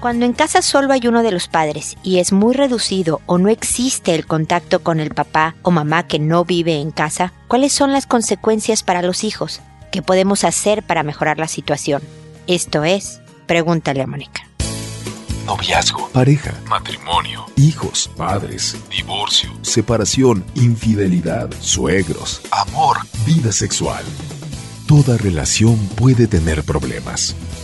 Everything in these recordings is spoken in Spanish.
Cuando en casa solo hay uno de los padres y es muy reducido o no existe el contacto con el papá o mamá que no vive en casa, ¿cuáles son las consecuencias para los hijos? ¿Qué podemos hacer para mejorar la situación? Esto es, pregúntale a Mónica. Noviazgo, pareja, matrimonio, hijos, padres, divorcio, separación, infidelidad, suegros, amor, vida sexual. Toda relación puede tener problemas,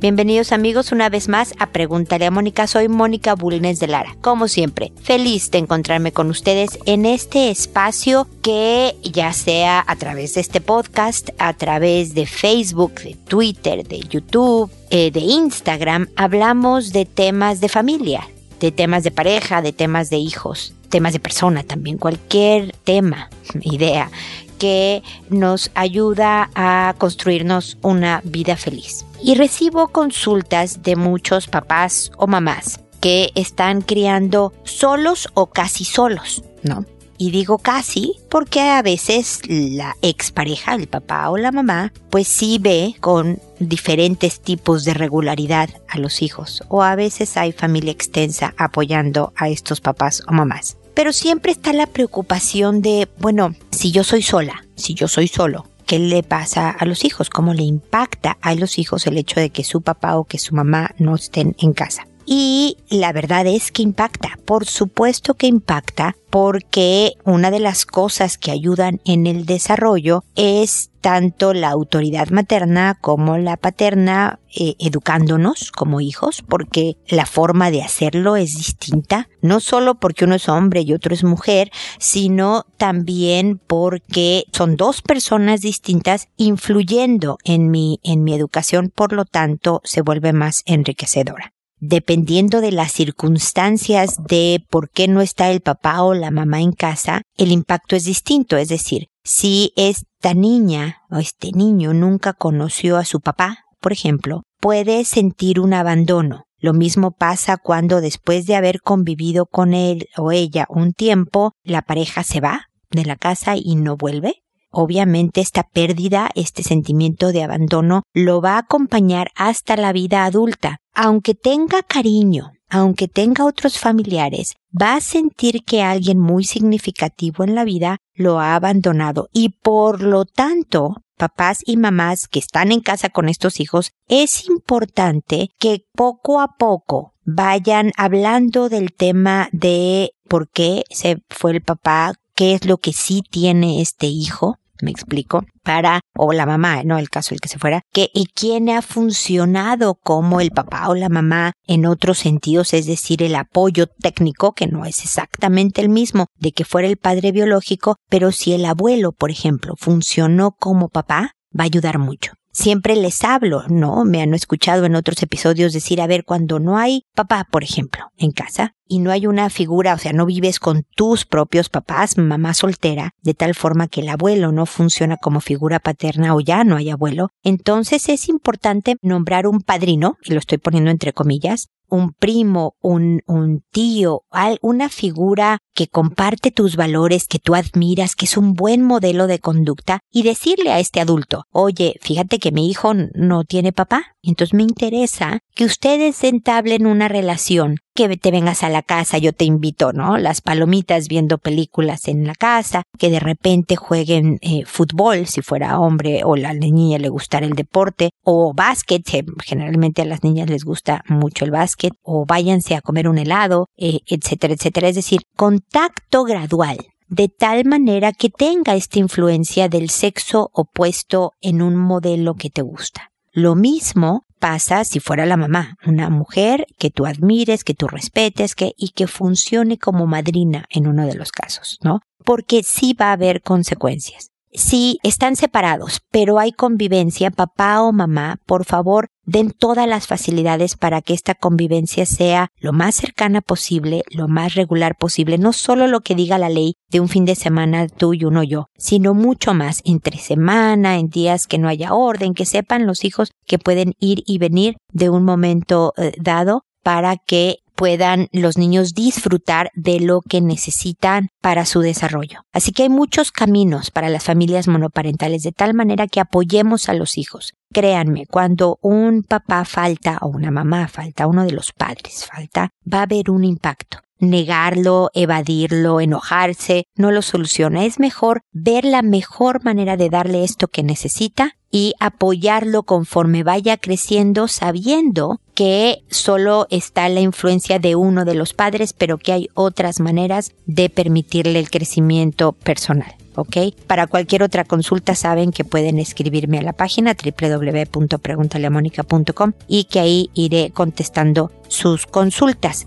Bienvenidos amigos una vez más a Pregúntale a Mónica. Soy Mónica Bulnes de Lara. Como siempre, feliz de encontrarme con ustedes en este espacio que ya sea a través de este podcast, a través de Facebook, de Twitter, de YouTube, eh, de Instagram, hablamos de temas de familia, de temas de pareja, de temas de hijos, temas de persona también, cualquier tema, idea que nos ayuda a construirnos una vida feliz. Y recibo consultas de muchos papás o mamás que están criando solos o casi solos, ¿no? Y digo casi porque a veces la expareja, el papá o la mamá, pues sí ve con diferentes tipos de regularidad a los hijos. O a veces hay familia extensa apoyando a estos papás o mamás. Pero siempre está la preocupación de, bueno, si yo soy sola, si yo soy solo, ¿qué le pasa a los hijos? ¿Cómo le impacta a los hijos el hecho de que su papá o que su mamá no estén en casa? Y la verdad es que impacta, por supuesto que impacta, porque una de las cosas que ayudan en el desarrollo es tanto la autoridad materna como la paterna eh, educándonos como hijos, porque la forma de hacerlo es distinta, no solo porque uno es hombre y otro es mujer, sino también porque son dos personas distintas influyendo en mi, en mi educación, por lo tanto se vuelve más enriquecedora dependiendo de las circunstancias de por qué no está el papá o la mamá en casa, el impacto es distinto. Es decir, si esta niña o este niño nunca conoció a su papá, por ejemplo, puede sentir un abandono. Lo mismo pasa cuando después de haber convivido con él o ella un tiempo, la pareja se va de la casa y no vuelve. Obviamente esta pérdida, este sentimiento de abandono, lo va a acompañar hasta la vida adulta. Aunque tenga cariño, aunque tenga otros familiares, va a sentir que alguien muy significativo en la vida lo ha abandonado y por lo tanto papás y mamás que están en casa con estos hijos, es importante que poco a poco vayan hablando del tema de por qué se fue el papá, qué es lo que sí tiene este hijo, me explico, para, o la mamá, no el caso el que se fuera, que y quién ha funcionado como el papá o la mamá en otros sentidos, es decir, el apoyo técnico, que no es exactamente el mismo de que fuera el padre biológico, pero si el abuelo, por ejemplo, funcionó como papá, va a ayudar mucho siempre les hablo, ¿no? Me han escuchado en otros episodios decir, a ver, cuando no hay papá, por ejemplo, en casa, y no hay una figura, o sea, no vives con tus propios papás, mamá soltera, de tal forma que el abuelo no funciona como figura paterna o ya no hay abuelo, entonces es importante nombrar un padrino, y lo estoy poniendo entre comillas, un primo, un, un tío, una figura que comparte tus valores, que tú admiras, que es un buen modelo de conducta, y decirle a este adulto, oye, fíjate que mi hijo no tiene papá, entonces me interesa que ustedes entablen una relación que te vengas a la casa, yo te invito, ¿no? Las palomitas viendo películas en la casa, que de repente jueguen eh, fútbol, si fuera hombre o la niña le gustara el deporte, o básquet, generalmente a las niñas les gusta mucho el básquet, o váyanse a comer un helado, eh, etcétera, etcétera. Es decir, contacto gradual de tal manera que tenga esta influencia del sexo opuesto en un modelo que te gusta. Lo mismo pasa si fuera la mamá, una mujer que tú admires, que tú respetes, que, y que funcione como madrina en uno de los casos, ¿no? Porque sí va a haber consecuencias. Si están separados, pero hay convivencia, papá o mamá, por favor, den todas las facilidades para que esta convivencia sea lo más cercana posible, lo más regular posible, no solo lo que diga la ley de un fin de semana tú y uno yo, sino mucho más entre semana, en días que no haya orden, que sepan los hijos que pueden ir y venir de un momento eh, dado para que puedan los niños disfrutar de lo que necesitan para su desarrollo. Así que hay muchos caminos para las familias monoparentales de tal manera que apoyemos a los hijos. Créanme, cuando un papá falta o una mamá falta, uno de los padres falta, va a haber un impacto negarlo, evadirlo, enojarse, no lo soluciona. Es mejor ver la mejor manera de darle esto que necesita y apoyarlo conforme vaya creciendo sabiendo que solo está la influencia de uno de los padres, pero que hay otras maneras de permitirle el crecimiento personal. ¿ok? Para cualquier otra consulta saben que pueden escribirme a la página www.preguntaleamónica.com y que ahí iré contestando sus consultas.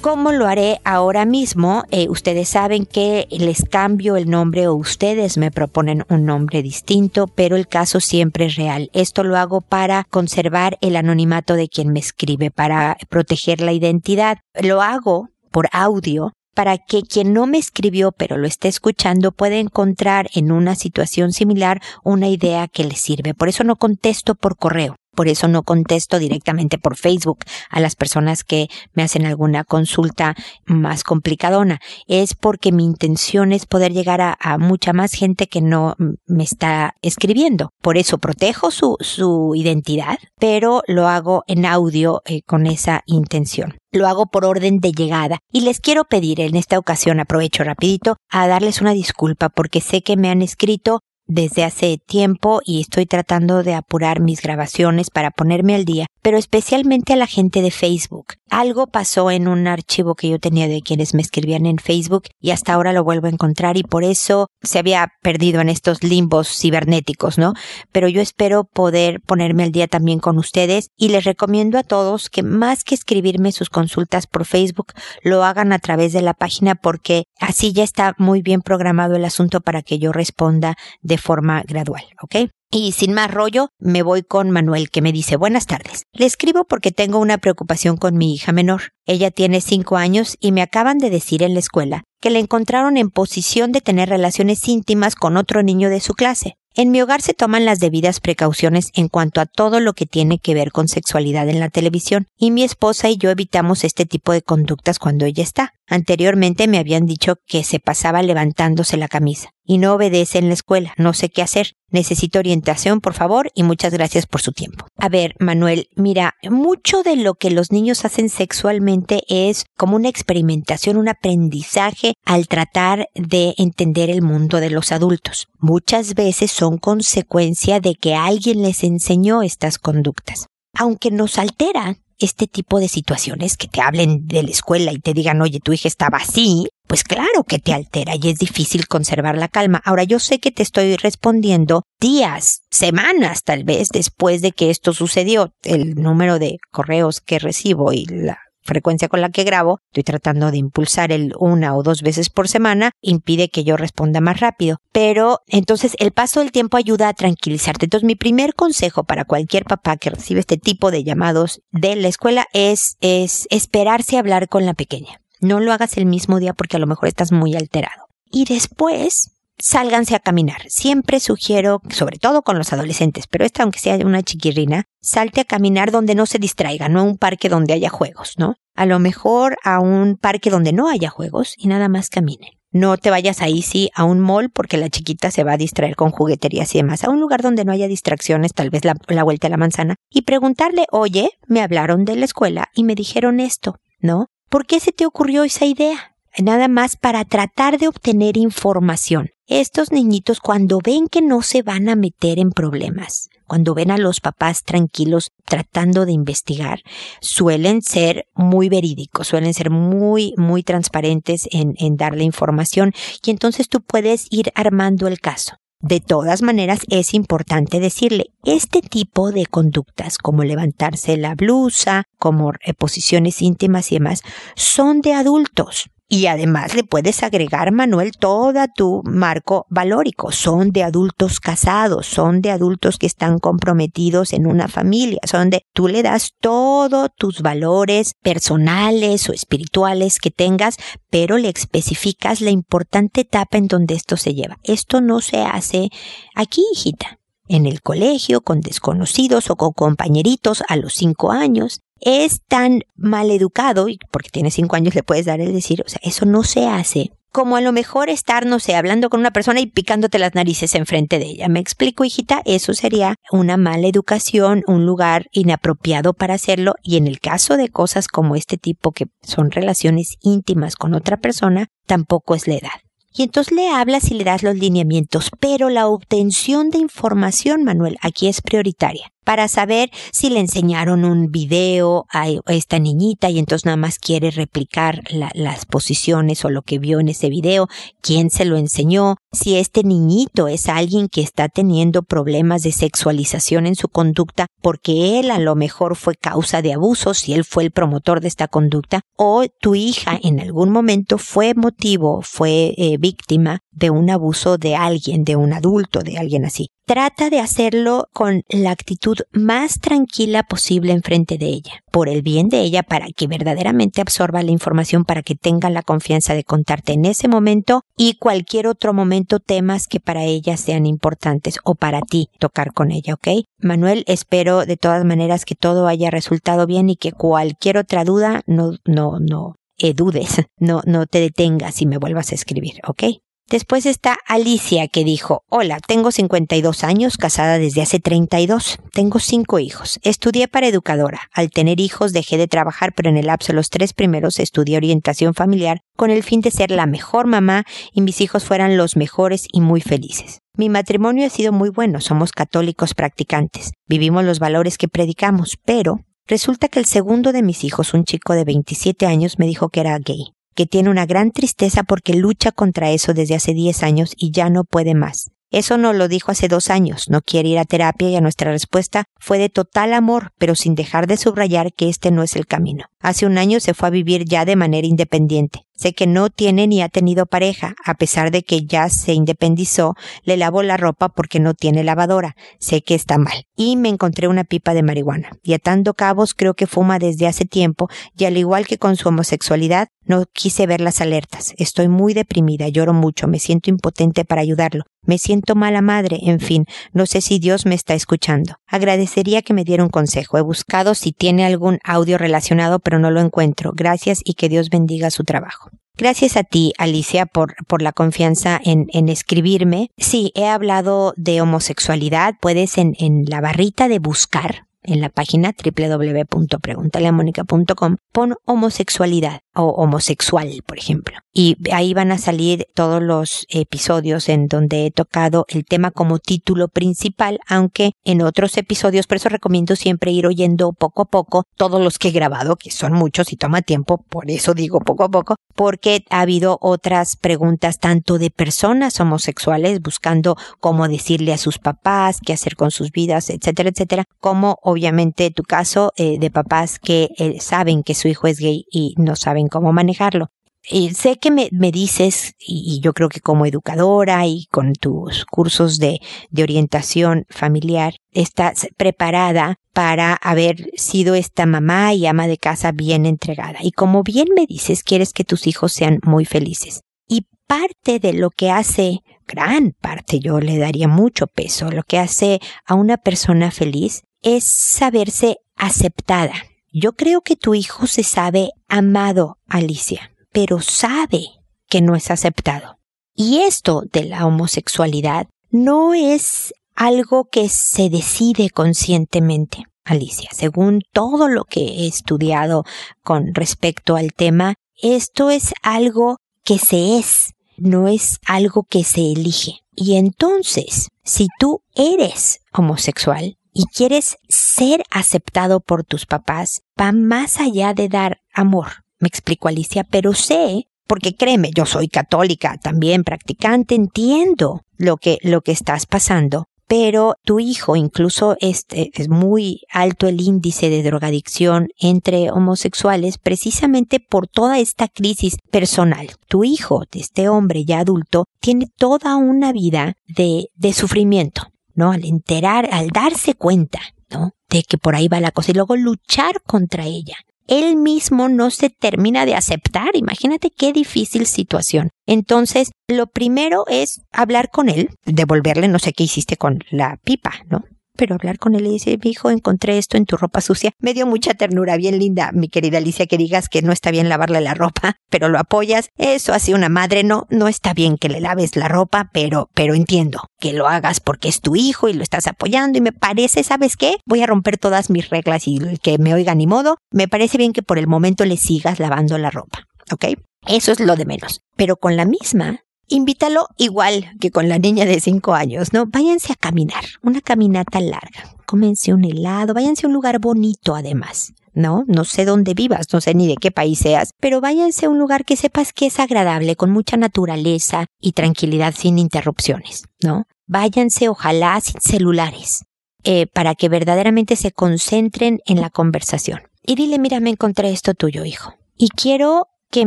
¿Cómo lo haré ahora mismo? Eh, ustedes saben que les cambio el nombre o ustedes me proponen un nombre distinto, pero el caso siempre es real. Esto lo hago para conservar el anonimato de quien me escribe, para proteger la identidad. Lo hago por audio para que quien no me escribió pero lo esté escuchando pueda encontrar en una situación similar una idea que le sirve. Por eso no contesto por correo. Por eso no contesto directamente por Facebook a las personas que me hacen alguna consulta más complicadona. Es porque mi intención es poder llegar a, mucha más gente que no me está escribiendo. Por eso protejo su, su identidad, pero lo hago en audio eh, con esa intención. Lo hago por orden de llegada y les quiero pedir en esta ocasión, aprovecho rapidito, a darles una disculpa porque sé que me han escrito desde hace tiempo y estoy tratando de apurar mis grabaciones para ponerme al día, pero especialmente a la gente de Facebook. Algo pasó en un archivo que yo tenía de quienes me escribían en Facebook y hasta ahora lo vuelvo a encontrar y por eso se había perdido en estos limbos cibernéticos, ¿no? Pero yo espero poder ponerme al día también con ustedes y les recomiendo a todos que más que escribirme sus consultas por Facebook, lo hagan a través de la página porque así ya está muy bien programado el asunto para que yo responda de forma gradual, ¿ok? Y sin más rollo, me voy con Manuel que me dice buenas tardes. Le escribo porque tengo una preocupación con mi hija menor. Ella tiene cinco años y me acaban de decir en la escuela que le encontraron en posición de tener relaciones íntimas con otro niño de su clase. En mi hogar se toman las debidas precauciones en cuanto a todo lo que tiene que ver con sexualidad en la televisión, y mi esposa y yo evitamos este tipo de conductas cuando ella está. Anteriormente me habían dicho que se pasaba levantándose la camisa y no obedece en la escuela. No sé qué hacer. Necesito orientación, por favor, y muchas gracias por su tiempo. A ver, Manuel, mira, mucho de lo que los niños hacen sexualmente es como una experimentación, un aprendizaje al tratar de entender el mundo de los adultos. Muchas veces son consecuencia de que alguien les enseñó estas conductas. Aunque nos alteran, este tipo de situaciones, que te hablen de la escuela y te digan, oye, tu hija estaba así, pues claro que te altera y es difícil conservar la calma. Ahora yo sé que te estoy respondiendo días, semanas tal vez después de que esto sucedió. El número de correos que recibo y la frecuencia con la que grabo, estoy tratando de impulsar el una o dos veces por semana, impide que yo responda más rápido. Pero entonces el paso del tiempo ayuda a tranquilizarte. Entonces mi primer consejo para cualquier papá que recibe este tipo de llamados de la escuela es, es esperarse a hablar con la pequeña. No lo hagas el mismo día porque a lo mejor estás muy alterado. Y después sálganse a caminar. Siempre sugiero, sobre todo con los adolescentes, pero esta aunque sea una chiquirrina, salte a caminar donde no se distraiga, no a un parque donde haya juegos, ¿no? A lo mejor a un parque donde no haya juegos y nada más caminen. No te vayas ahí sí a un mall porque la chiquita se va a distraer con jugueterías y demás. A un lugar donde no haya distracciones, tal vez la, la vuelta a la manzana, y preguntarle, oye, me hablaron de la escuela y me dijeron esto, ¿no? ¿Por qué se te ocurrió esa idea? Nada más para tratar de obtener información estos niñitos cuando ven que no se van a meter en problemas, cuando ven a los papás tranquilos tratando de investigar, suelen ser muy verídicos, suelen ser muy, muy transparentes en, darle información y entonces tú puedes ir armando el caso. De todas maneras, es importante decirle, este tipo de conductas, como levantarse la blusa, como posiciones íntimas y demás, son de adultos Y además le puedes agregar, Manuel, toda tu marco valórico. Son de adultos casados, son de adultos que están comprometidos en una familia, son de tú le das todos tus valores personales o espirituales que tengas, pero le especificas la importante etapa en donde esto se lleva. Esto no se hace aquí, hijita en el colegio con desconocidos o con compañeritos a los cinco años. Es tan mal educado, y porque tiene cinco años le puedes dar el decir, o sea, eso no se hace. Como a lo mejor estar, no sé, hablando con una persona y picándote las narices enfrente de ella. ¿Me explico, hijita? Eso sería una mala educación, un lugar inapropiado para hacerlo. Y en el caso de cosas como este tipo, que son relaciones íntimas con otra persona, tampoco es la edad. Y entonces le hablas y le das los lineamientos, pero la obtención de información, Manuel, aquí es prioritaria para saber si le enseñaron un video a esta niñita y entonces nada más quiere replicar las posiciones o lo que vio en ese video, quién se lo enseñó, si este niñito es alguien que está teniendo problemas de sexualización en su conducta porque él a lo mejor fue causa de abuso, si él fue el promotor de esta conducta, o tu hija en algún momento fue motivo, fue eh, víctima de un abuso de alguien, de un adulto, de alguien así trata de hacerlo con la actitud más tranquila posible enfrente de ella, por el bien de ella, para que verdaderamente absorba la información, para que tenga la confianza de contarte en ese momento y cualquier otro momento temas que para ella sean importantes o para ti tocar con ella, ¿ok? Manuel, espero de todas maneras que todo haya resultado bien y que cualquier otra duda no, no, no, eh, dudes, no, no te detengas y me vuelvas a escribir, ¿ok? Después está Alicia que dijo, hola, tengo 52 años, casada desde hace 32, tengo cinco hijos, estudié para educadora, al tener hijos dejé de trabajar, pero en el lapso de los tres primeros estudié orientación familiar con el fin de ser la mejor mamá y mis hijos fueran los mejores y muy felices. Mi matrimonio ha sido muy bueno, somos católicos practicantes, vivimos los valores que predicamos, pero Resulta que el segundo de mis hijos, un chico de 27 años, me dijo que era gay que tiene una gran tristeza porque lucha contra eso desde hace 10 años y ya no puede más. Eso no lo dijo hace dos años, no quiere ir a terapia y a nuestra respuesta fue de total amor, pero sin dejar de subrayar que este no es el camino. Hace un año se fue a vivir ya de manera independiente. Sé que no tiene ni ha tenido pareja, a pesar de que ya se independizó, le lavo la ropa porque no tiene lavadora. Sé que está mal. Y me encontré una pipa de marihuana. Y atando cabos creo que fuma desde hace tiempo y al igual que con su homosexualidad, no quise ver las alertas. Estoy muy deprimida, lloro mucho, me siento impotente para ayudarlo. Me siento mala madre, en fin, no sé si Dios me está escuchando. Agradecería que me diera un consejo. He buscado si tiene algún audio relacionado, pero no lo encuentro. Gracias y que Dios bendiga su trabajo. Gracias a ti, Alicia, por, por la confianza en, en, escribirme. Sí, he hablado de homosexualidad. Puedes en, en la barrita de buscar, en la página www.preguntaleamónica.com, pon homosexualidad o homosexual, por ejemplo. Y ahí van a salir todos los episodios en donde he tocado el tema como título principal, aunque en otros episodios, por eso recomiendo siempre ir oyendo poco a poco todos los que he grabado, que son muchos y toma tiempo, por eso digo poco a poco, porque ha habido otras preguntas tanto de personas homosexuales buscando cómo decirle a sus papás, qué hacer con sus vidas, etcétera, etcétera, como obviamente tu caso eh, de papás que eh, saben que su hijo es gay y no saben cómo manejarlo. Y sé que me, me dices, y, yo creo que como educadora y con tus cursos de, de orientación familiar, estás preparada para haber sido esta mamá y ama de casa bien entregada. Y como bien me dices, quieres que tus hijos sean muy felices. Y parte de lo que hace, gran parte, yo le daría mucho peso, lo que hace a una persona feliz es saberse aceptada. Yo creo que tu hijo se sabe amado, Alicia, pero sabe que no es aceptado. Y esto de la homosexualidad no es algo que se decide conscientemente, Alicia. Según todo lo que he estudiado con respecto al tema, esto es algo que se es, no es algo que se elige. Y entonces, si tú eres homosexual, y quieres ser aceptado por tus papás, va más allá de dar amor. Me explico Alicia, pero sé, porque créeme, yo soy católica, también practicante, entiendo lo que, lo que estás pasando, pero tu hijo incluso este, es muy alto el índice de drogadicción entre homosexuales precisamente por toda esta crisis personal. Tu hijo, este hombre ya adulto, tiene toda una vida de, de sufrimiento, ¿no? Al enterar, al darse cuenta, ¿no? De que por ahí va la cosa y luego luchar contra ella él mismo no se termina de aceptar. Imagínate qué difícil situación. Entonces, lo primero es hablar con él, devolverle no sé qué hiciste con la pipa, ¿no? Pero hablar con él y decir, hijo, encontré esto en tu ropa sucia. Me dio mucha ternura, bien linda, mi querida Alicia, que digas que no está bien lavarle la ropa, pero lo apoyas. Eso así una madre, no, no está bien que le laves la ropa, pero, pero entiendo que lo hagas porque es tu hijo y lo estás apoyando y me parece, ¿sabes qué? Voy a romper todas mis reglas y que me oiga ni modo. Me parece bien que por el momento le sigas lavando la ropa, ¿ok? Eso es lo de menos. Pero con la misma, invítalo igual que con la niña de cinco años, ¿no? Váyanse a caminar, una caminata larga, cómense un helado, váyanse a un lugar bonito además. ¿no? No sé dónde vivas, no sé ni de qué país seas, pero váyanse a un lugar que sepas que es agradable, con mucha naturaleza y tranquilidad sin interrupciones, ¿no? Váyanse ojalá sin celulares, eh, para que verdaderamente se concentren en la conversación. Y dile, mira, me encontré esto tuyo, hijo. Y quiero que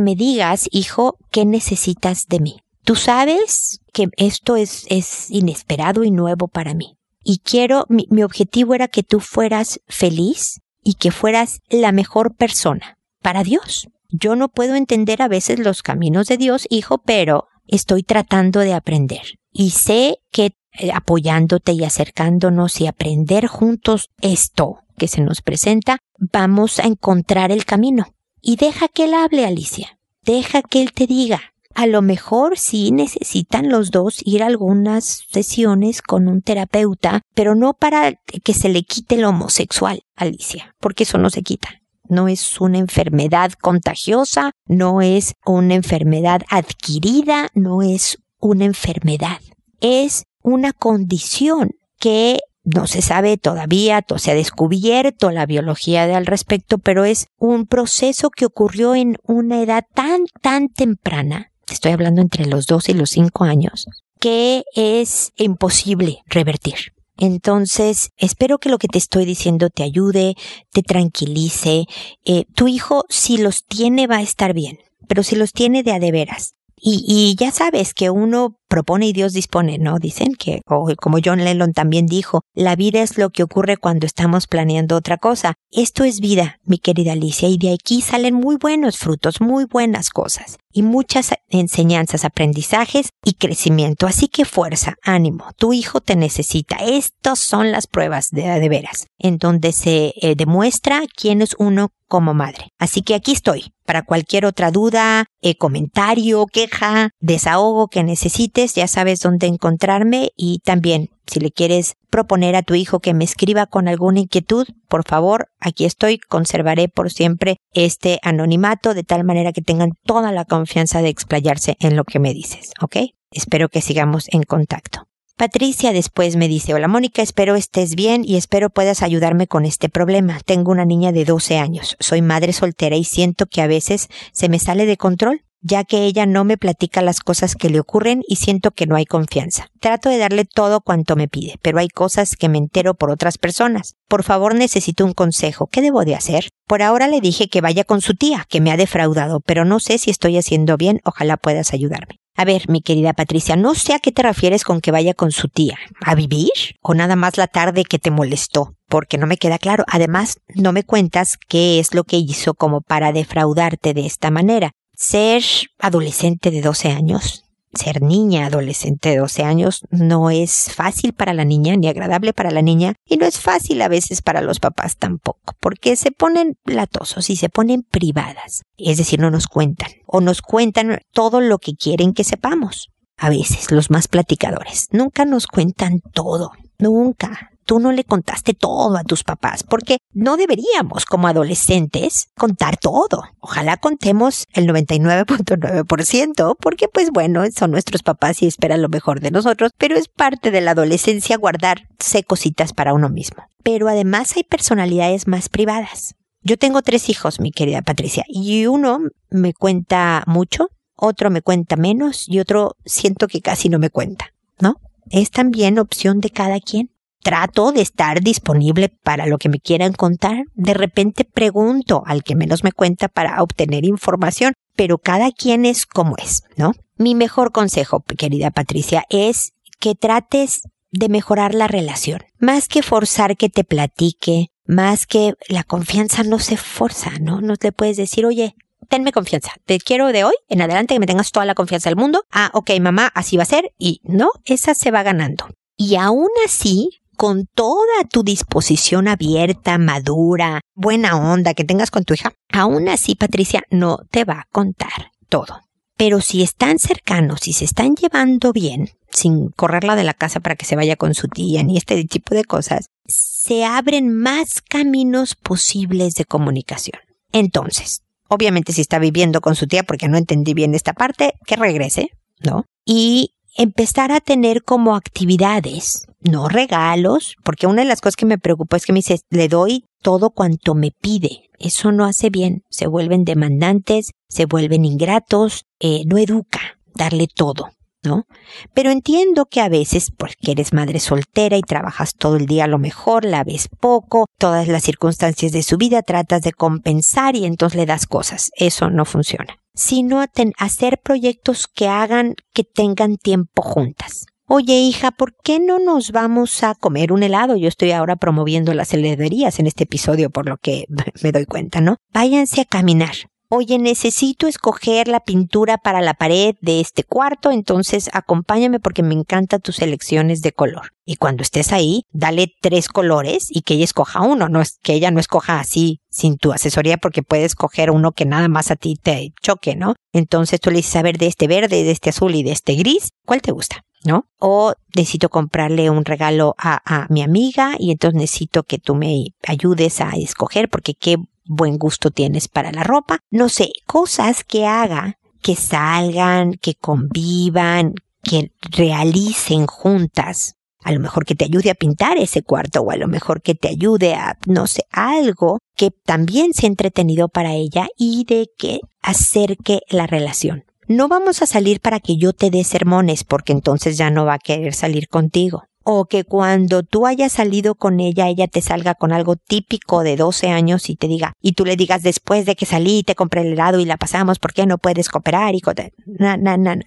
me digas, hijo, qué necesitas de mí. Tú sabes que esto es, es inesperado y nuevo para mí. Y quiero, mi, mi objetivo era que tú fueras feliz y que fueras la mejor persona para Dios. Yo no puedo entender a veces los caminos de Dios, hijo, pero estoy tratando de aprender. Y sé que eh, apoyándote y acercándonos y aprender juntos esto que se nos presenta, vamos a encontrar el camino. Y deja que Él hable, Alicia. Deja que Él te diga. A lo mejor sí necesitan los dos ir a algunas sesiones con un terapeuta, pero no para que se le quite lo homosexual, Alicia, porque eso no se quita. No es una enfermedad contagiosa, no es una enfermedad adquirida, no es una enfermedad. Es una condición que no se sabe todavía, se ha descubierto la biología al respecto, pero es un proceso que ocurrió en una edad tan, tan temprana estoy hablando entre los dos y los cinco años, que es imposible revertir. Entonces, espero que lo que te estoy diciendo te ayude, te tranquilice. Eh, tu hijo, si los tiene, va a estar bien, pero si los tiene de a de veras. Y ya sabes que uno propone y Dios dispone, ¿no? Dicen que, o como John Lennon también dijo, la vida es lo que ocurre cuando estamos planeando otra cosa. Esto es vida, mi querida Alicia, y de aquí salen muy buenos frutos, muy buenas cosas, y muchas enseñanzas, aprendizajes y crecimiento. Así que fuerza, ánimo, tu hijo te necesita. Estas son las pruebas de, de veras, en donde se eh, demuestra quién es uno como madre. Así que aquí estoy para cualquier otra duda, eh, comentario, queja, desahogo que necesites ya sabes dónde encontrarme y también si le quieres proponer a tu hijo que me escriba con alguna inquietud, por favor, aquí estoy, conservaré por siempre este anonimato de tal manera que tengan toda la confianza de explayarse en lo que me dices, ¿ok? Espero que sigamos en contacto. Patricia después me dice, hola Mónica, espero estés bien y espero puedas ayudarme con este problema. Tengo una niña de 12 años, soy madre soltera y siento que a veces se me sale de control ya que ella no me platica las cosas que le ocurren y siento que no hay confianza. Trato de darle todo cuanto me pide, pero hay cosas que me entero por otras personas. Por favor, necesito un consejo. ¿Qué debo de hacer? Por ahora le dije que vaya con su tía, que me ha defraudado, pero no sé si estoy haciendo bien. Ojalá puedas ayudarme. A ver, mi querida Patricia, no sé a qué te refieres con que vaya con su tía. ¿A vivir? ¿O nada más la tarde que te molestó? Porque no me queda claro. Además, no me cuentas qué es lo que hizo como para defraudarte de esta manera ser adolescente de 12 años, ser niña adolescente de 12 años no es fácil para la niña ni agradable para la niña y no es fácil a veces para los papás tampoco, porque se ponen latosos y se ponen privadas, es decir, no nos cuentan o nos cuentan todo lo que quieren que sepamos. A veces los más platicadores nunca nos cuentan todo, nunca tú no le contaste todo a tus papás, porque no deberíamos como adolescentes contar todo. Ojalá contemos el 99.9%, porque pues bueno, son nuestros papás y esperan lo mejor de nosotros, pero es parte de la adolescencia guardarse cositas para uno mismo. Pero además hay personalidades más privadas. Yo tengo tres hijos, mi querida Patricia, y uno me cuenta mucho, otro me cuenta menos y otro siento que casi no me cuenta, ¿no? es también opción de cada quien. Trato de estar disponible para lo que me quieran contar. De repente pregunto al que menos me cuenta para obtener información, pero cada quien es como es, ¿no? Mi mejor consejo, querida Patricia, es que trates de mejorar la relación. Más que forzar que te platique, más que la confianza no se forza, ¿no? No te puedes decir, oye, tenme confianza. Te quiero de hoy en adelante que me tengas toda la confianza del mundo. Ah, ok, mamá, así va a ser. Y no, esa se va ganando. Y aún así, con toda tu disposición abierta, madura, buena onda que tengas con tu hija, aún así, Patricia, no te va a contar todo. Pero si están cercanos y se están llevando bien, sin correrla de la casa para que se vaya con su tía ni este tipo de cosas, se abren más caminos posibles de comunicación. Entonces, obviamente si está viviendo con su tía, porque no entendí bien esta parte, que regrese, ¿no? Y empezar a tener como actividades, no regalos, porque una de las cosas que me preocupó es que me dice, le doy todo cuanto me pide. Eso no hace bien. Se vuelven demandantes, se vuelven ingratos, eh, no educa darle todo. ¿No? Pero entiendo que a veces, porque eres madre soltera y trabajas todo el día a lo mejor, la ves poco, todas las circunstancias de su vida tratas de compensar y entonces le das cosas. Eso no funciona. Sino hacer proyectos que hagan que tengan tiempo juntas. Oye, hija, ¿por qué no nos vamos a comer un helado? Yo estoy ahora promoviendo las heladerías en este episodio, por lo que me doy cuenta, ¿no? Váyanse a caminar. Oye, necesito escoger la pintura para la pared de este cuarto, entonces acompáñame porque me encantan tus elecciones de color. Y cuando estés ahí, dale tres colores y que ella escoja uno, no es que ella no escoja así sin tu asesoría porque puedes escoger uno que nada más a ti te choque, ¿no? Entonces tú le dices, a ver, de este verde, de este azul y de este gris, ¿cuál te gusta? ¿no? O necesito comprarle un regalo a, a, mi amiga y entonces necesito que tú me ayudes a escoger porque qué buen gusto tienes para la ropa. No sé, cosas que haga que salgan, que convivan, que realicen juntas. A lo mejor que te ayude a pintar ese cuarto o a lo mejor que te ayude a, no sé, algo que también sea entretenido para ella y de que acerque la relación. No vamos a salir para que yo te dé sermones porque entonces ya no va a querer salir contigo. O que cuando tú hayas salido con ella, ella te salga con algo típico de 12 años y te diga, y tú le digas después de que salí, te compré el helado y la pasamos, ¿por qué no puedes cooperar? Y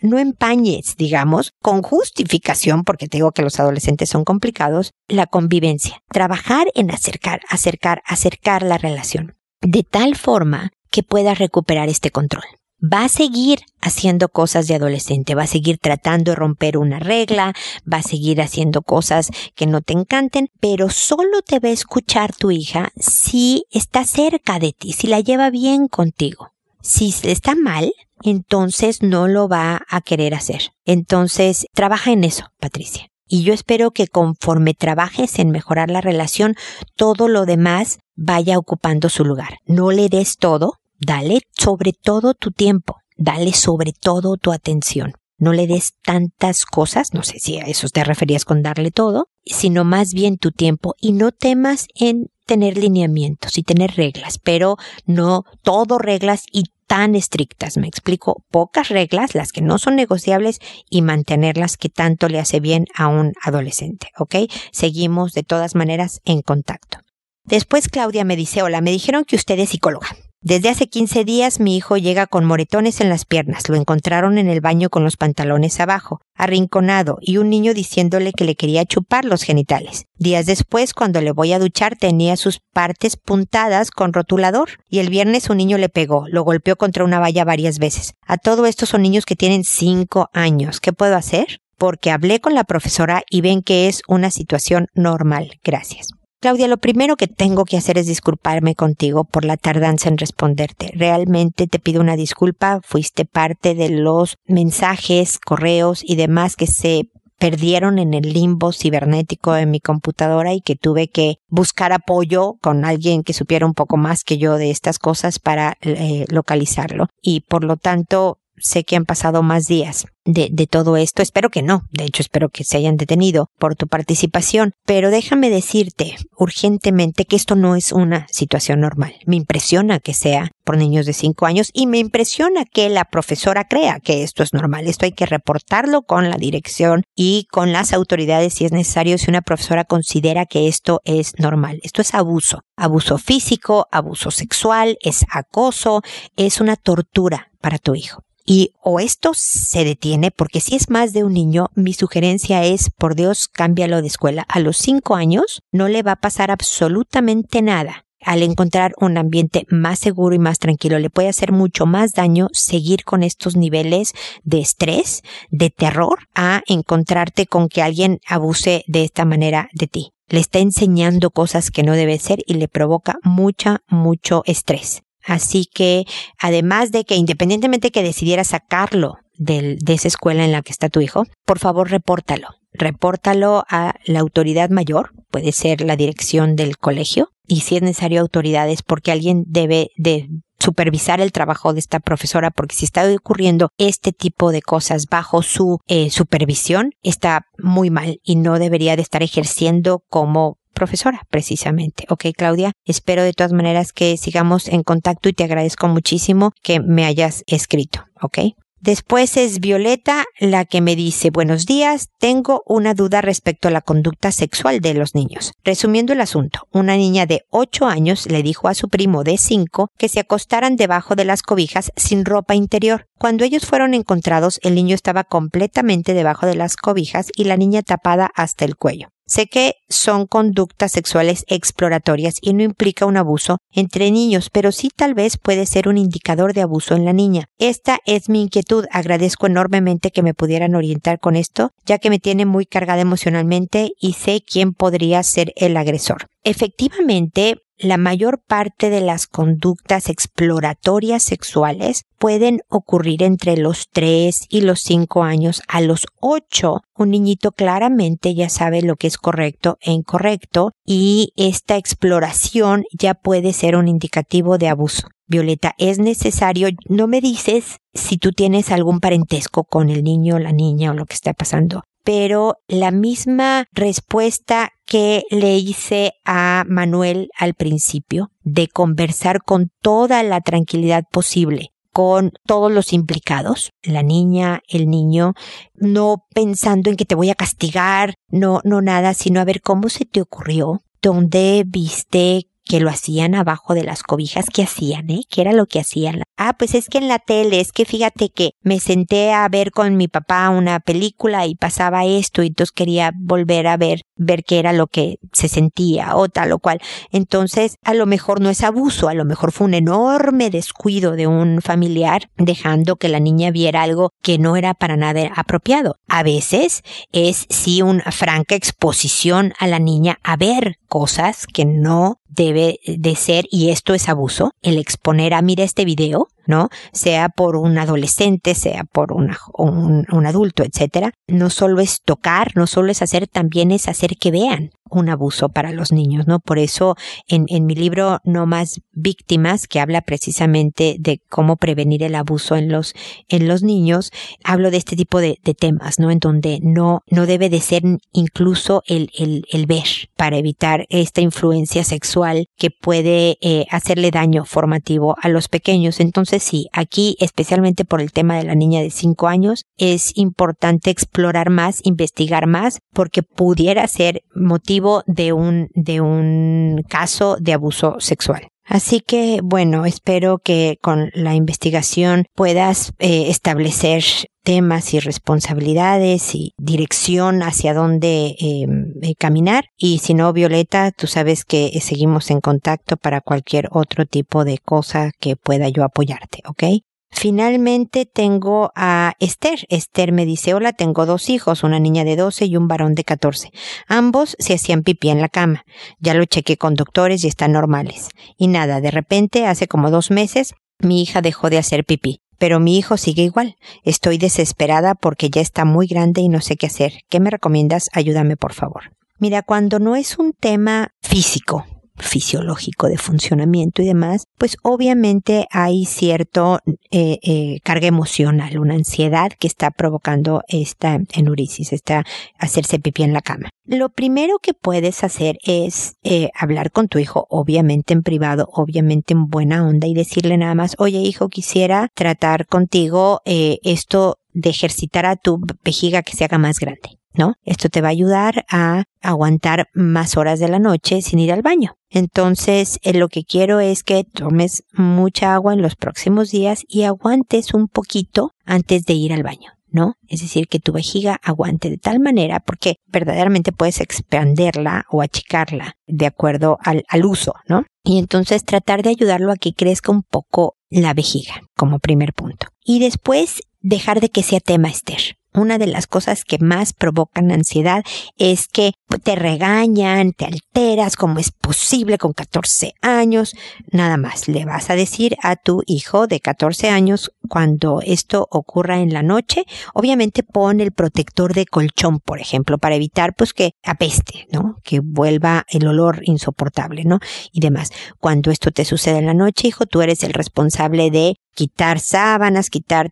no empañes, digamos, con justificación, porque te digo que los adolescentes son complicados, la convivencia. Trabajar en acercar, acercar, acercar la relación. De tal forma que puedas recuperar este control va a seguir haciendo cosas de adolescente, va a seguir tratando de romper una regla, va a seguir haciendo cosas que no te encanten, pero solo te va a escuchar tu hija si está cerca de ti, si la lleva bien contigo. Si está mal, entonces no lo va a querer hacer. Entonces, trabaja en eso, Patricia. Y yo espero que conforme trabajes en mejorar la relación, todo lo demás vaya ocupando su lugar. No le des todo, Dale sobre todo tu tiempo, dale sobre todo tu atención. No le des tantas cosas, no sé si a eso te referías con darle todo, sino más bien tu tiempo y no temas en tener lineamientos y tener reglas, pero no todo reglas y tan estrictas. Me explico, pocas reglas, las que no son negociables y mantenerlas que tanto le hace bien a un adolescente, ¿ok? Seguimos de todas maneras en contacto. Después Claudia me dice, hola, me dijeron que usted es psicóloga. Desde hace 15 días mi hijo llega con moretones en las piernas. Lo encontraron en el baño con los pantalones abajo, arrinconado, y un niño diciéndole que le quería chupar los genitales. Días después, cuando le voy a duchar, tenía sus partes puntadas con rotulador, y el viernes un niño le pegó, lo golpeó contra una valla varias veces. A todo esto son niños que tienen 5 años. ¿Qué puedo hacer? Porque hablé con la profesora y ven que es una situación normal. Gracias. Claudia, lo primero que tengo que hacer es disculparme contigo por la tardanza en responderte. Realmente te pido una disculpa. Fuiste parte de los mensajes, correos y demás que se perdieron en el limbo cibernético de mi computadora y que tuve que buscar apoyo con alguien que supiera un poco más que yo de estas cosas para eh, localizarlo. Y por lo tanto, sé que han pasado más días de, todo esto. Espero que no. De hecho, espero que se hayan detenido por tu participación. Pero déjame decirte urgentemente que esto no es una situación normal. Me impresiona que sea por niños de 5 años y me impresiona que la profesora crea que esto es normal. Esto hay que reportarlo con la dirección y con las autoridades si es necesario, si una profesora considera que esto es normal. Esto es abuso. Abuso físico, abuso sexual, es acoso, es una tortura para tu hijo. Y o esto se detiene, porque si es más de un niño, mi sugerencia es, por Dios, cámbialo de escuela. A los cinco años no le va a pasar absolutamente nada. Al encontrar un ambiente más seguro y más tranquilo, le puede hacer mucho más daño seguir con estos niveles de estrés, de terror, a encontrarte con que alguien abuse de esta manera de ti le está enseñando cosas que no debe ser y le provoca mucha, mucho estrés. Así que, además de que independientemente que decidiera sacarlo de esa escuela en la que está tu hijo, por favor repórtalo. Repórtalo a la autoridad mayor, puede ser la dirección del colegio, y si es necesario autoridades, porque alguien debe de supervisar el trabajo de esta profesora, porque si está ocurriendo este tipo de cosas bajo su eh, supervisión, está muy mal y no debería de estar ejerciendo como profesora, precisamente. Ok, Claudia, espero de todas maneras que sigamos en contacto y te agradezco muchísimo que me hayas escrito. Ok. Después es Violeta la que me dice, buenos días, tengo una duda respecto a la conducta sexual de los niños. Resumiendo el asunto, una niña de 8 años le dijo a su primo de 5 que se acostaran debajo de las cobijas sin ropa interior. Cuando ellos fueron encontrados, el niño estaba completamente debajo de las cobijas y la niña tapada hasta el cuello. Sé que son conductas sexuales exploratorias y no implica un abuso entre niños, pero sí tal vez puede ser un indicador de abuso en la niña. Esta es mi inquietud. Agradezco enormemente que me pudieran orientar con esto, ya que me tiene muy cargada emocionalmente y sé quién podría ser el agresor. Efectivamente, la mayor parte de las conductas exploratorias sexuales pueden ocurrir entre los 3 y los 5 años. A los 8, un niñito claramente ya sabe lo que es correcto e incorrecto y esta exploración ya puede ser un indicativo de abuso. Violeta, es necesario, no me dices si tú tienes algún parentesco con el niño, la niña o lo que está pasando pero la misma respuesta que le hice a Manuel al principio, de conversar con toda la tranquilidad posible con todos los implicados, la niña, el niño, no pensando en que te voy a castigar, no, no nada, sino a ver cómo se te ocurrió, dónde viste que lo hacían abajo de las cobijas, ¿qué hacían, eh? ¿Qué era lo que hacían? Ah, pues es que en la tele, es que fíjate que me senté a ver con mi papá una película y pasaba esto y entonces quería volver a ver, ver qué era lo que se sentía o tal o cual. Entonces, a lo mejor no es abuso, a lo mejor fue un enorme descuido de un familiar dejando que la niña viera algo que no era para nada apropiado. A veces es sí una franca exposición a la niña a ver cosas que no debe de ser, y esto es abuso, el exponer a mira este video, ¿no? Sea por un adolescente, sea por un, un adulto, etcétera. No solo es tocar, no solo es hacer, también es hacer que vean un abuso para los niños, ¿no? Por eso en, en mi libro No más víctimas, que habla precisamente de cómo prevenir el abuso en los, en los niños, hablo de este tipo de, temas, ¿no? En donde no, no debe de ser incluso el, el, el ver para evitar esta influencia sexual que puede eh, hacerle daño formativo a los pequeños. Entonces sí, aquí especialmente por el tema de la niña de 5 años, es importante explorar más, investigar más, porque pudiera ser motivo de un, de un caso de abuso sexual. Así que, bueno, espero que con la investigación puedas eh, establecer temas y responsabilidades y dirección hacia dónde em, eh, caminar. Y si no, Violeta, tú sabes que seguimos en contacto para cualquier otro tipo de cosa que pueda yo apoyarte, ¿ok? Finalmente tengo a Esther. Esther me dice, hola, tengo dos hijos, una niña de 12 y un varón de 14. Ambos se hacían pipí en la cama. Ya lo chequé con doctores y están normales. Y nada, de repente, hace como dos meses, mi hija dejó de hacer pipí. Pero mi hijo sigue igual. Estoy desesperada porque ya está muy grande y no sé qué hacer. ¿Qué me recomiendas? Ayúdame, por favor. Mira, cuando no es un tema físico, fisiológico de funcionamiento y demás, pues obviamente hay cierto eh, eh, carga emocional, una ansiedad que está provocando esta enurisis, esta hacerse pipí en la cama. Lo primero que puedes hacer es eh, hablar con tu hijo, obviamente en privado, obviamente en buena onda y decirle nada más, oye hijo, quisiera tratar contigo esto de ejercitar a tu vejiga que se haga más grande. ¿No? Esto te va a ayudar a aguantar más horas de la noche sin ir al baño. Entonces, eh, lo que quiero es que tomes mucha agua en los próximos días y aguantes un poquito antes de ir al baño. ¿no? Es decir, que tu vejiga aguante de tal manera porque verdaderamente puedes expanderla o achicarla de acuerdo al, al, uso, ¿no? Y entonces tratar de ayudarlo a que crezca un poco la vejiga como primer punto. Y después dejar de que sea tema Esther una de las cosas que más provocan ansiedad es que te regañan, te alteras, como es posible con 14 años, nada más. Le vas a decir a tu hijo de 14 años cuando esto ocurra en la noche, obviamente pon el protector de colchón, por ejemplo, para evitar pues que apeste, ¿no? Que vuelva el olor insoportable, ¿no? Y demás. Cuando esto te sucede en la noche, hijo, tú eres el responsable de quitar sábanas, quitar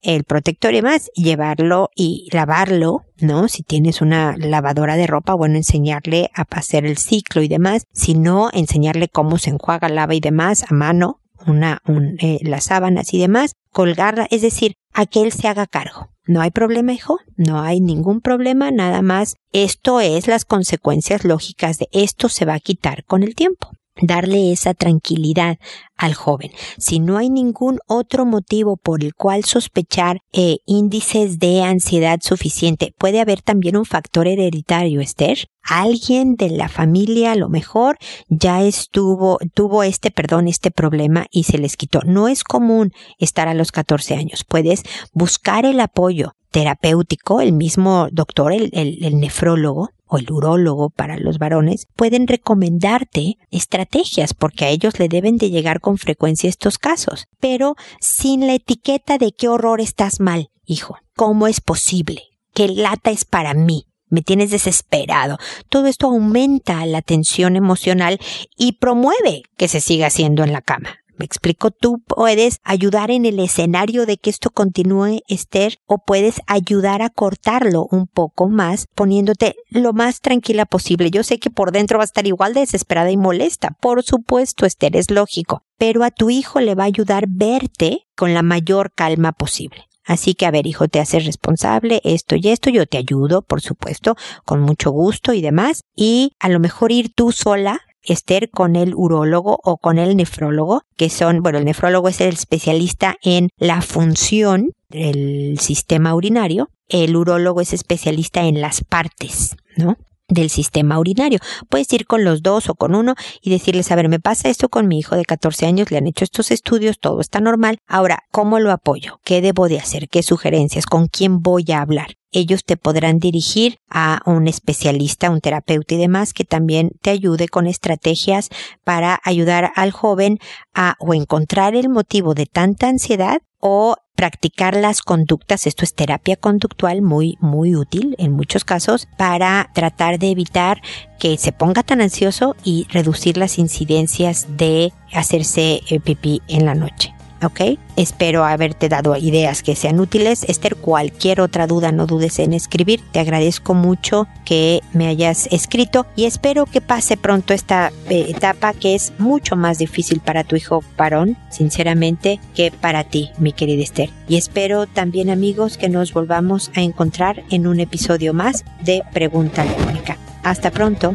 el protector y más, llevarlo y lavarlo, ¿no? Si tienes una lavadora de ropa, bueno, enseñarle a hacer el ciclo y demás, si no, enseñarle cómo se enjuaga, lava y demás a mano, una, un, eh, las sábanas y demás, colgarla, es decir, a que él se haga cargo. No hay problema, hijo, no hay ningún problema, nada más. Esto es las consecuencias lógicas de esto se va a quitar con el tiempo darle esa tranquilidad al joven. Si no hay ningún otro motivo por el cual sospechar eh, índices de ansiedad suficiente, puede haber también un factor hereditario, Esther. Alguien de la familia a lo mejor ya estuvo, tuvo este, perdón, este problema y se les quitó. No es común estar a los 14 años. Puedes buscar el apoyo terapéutico, el mismo doctor, el, el nefrólogo, o el urólogo para los varones pueden recomendarte estrategias porque a ellos le deben de llegar con frecuencia estos casos, pero sin la etiqueta de qué horror estás mal, hijo. ¿Cómo es posible? ¿Qué lata es para mí? Me tienes desesperado. Todo esto aumenta la tensión emocional y promueve que se siga haciendo en la cama. Me explico, tú puedes ayudar en el escenario de que esto continúe, Esther, o puedes ayudar a cortarlo un poco más, poniéndote lo más tranquila posible. Yo sé que por dentro va a estar igual de desesperada y molesta. Por supuesto, Esther, es lógico. Pero a tu hijo le va a ayudar verte con la mayor calma posible. Así que, a ver, hijo, te haces responsable, esto y esto, yo te ayudo, por supuesto, con mucho gusto y demás. Y a lo mejor ir tú sola Esther con el urólogo o con el nefrólogo, que son, bueno, el nefrólogo es el especialista en la función del sistema urinario, el urólogo es especialista en las partes, ¿no? del sistema urinario. Puedes ir con los dos o con uno y decirles, a ver, me pasa esto con mi hijo de 14 años, le han hecho estos estudios, todo está normal. Ahora, ¿cómo lo apoyo? ¿Qué debo de hacer? ¿Qué sugerencias? ¿Con quién voy a hablar? Ellos te podrán dirigir a un especialista, un terapeuta y demás que también te ayude con estrategias para ayudar al joven a o encontrar el motivo de tanta ansiedad o practicar las conductas, esto es terapia conductual muy, muy útil en muchos casos para tratar de evitar que se ponga tan ansioso y reducir las incidencias de hacerse eh, pipí en la noche. ¿Ok? Espero haberte dado ideas que sean útiles. Esther, cualquier otra duda no dudes en escribir. Te agradezco mucho que me hayas escrito y espero que pase pronto esta eh, etapa que es mucho más difícil para tu hijo varón, sinceramente, que para ti, mi querida Esther. Y espero también amigos que nos volvamos a encontrar en un episodio más de Pregunta Mónica. Hasta pronto.